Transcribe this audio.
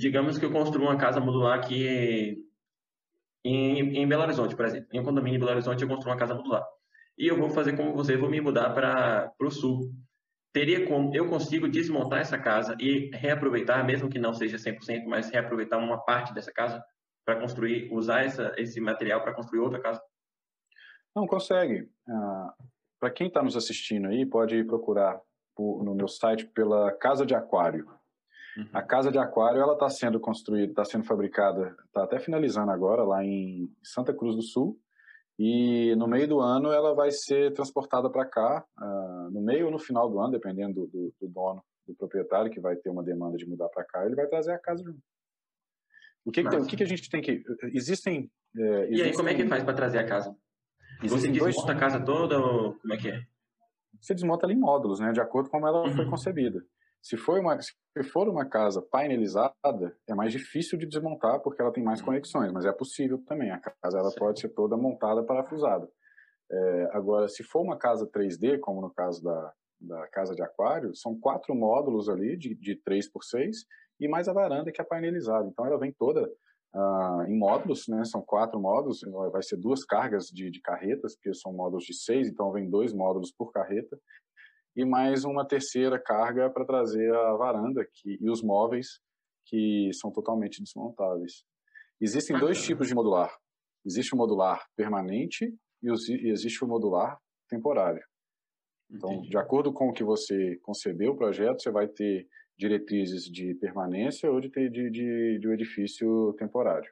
digamos que eu construo uma casa modular aqui em, em Belo Horizonte, por exemplo. Em um condomínio em Belo Horizonte, eu construo uma casa modular. E eu vou fazer como você, vou me mudar para o sul. Teria como, eu consigo desmontar essa casa e reaproveitar, mesmo que não seja 100%, mas reaproveitar uma parte dessa casa para construir, usar essa, esse material para construir outra casa? Não, consegue. Ah, para quem está nos assistindo aí, pode procurar por, no meu site pela Casa de Aquário. Uhum. A casa de aquário ela está sendo construída, está sendo fabricada, está até finalizando agora lá em Santa Cruz do Sul. E no meio do ano ela vai ser transportada para cá, uh, no meio ou no final do ano, dependendo do, do, do, dono, do proprietário que vai ter uma demanda de mudar para cá, ele vai trazer a casa junto. O que, que, o que, que a gente tem que existem, é, existem... E aí como é que faz para trazer a casa? Existem Você desmonta dois... a casa toda ou como é que é? Você desmonta ela em módulos, né, de acordo com como ela uhum. foi concebida. Se for, uma, se for uma casa painelizada, é mais difícil de desmontar porque ela tem mais uhum. conexões, mas é possível também. A casa ela pode ser toda montada parafusada. É, agora, se for uma casa 3D, como no caso da, da casa de aquário, são quatro módulos ali de, de 3 por 6 e mais a varanda que é painelizada. Então ela vem toda uh, em módulos, né? São quatro módulos, vai ser duas cargas de, de carretas, porque são módulos de seis, então vem dois módulos por carreta e mais uma terceira carga para trazer a varanda que, e os móveis que são totalmente desmontáveis. Existem dois tipos de modular. Existe o modular permanente e, os, e existe o modular temporário. Então, Entendi. de acordo com o que você concebeu o projeto, você vai ter diretrizes de permanência ou de, de, de, de um edifício temporário.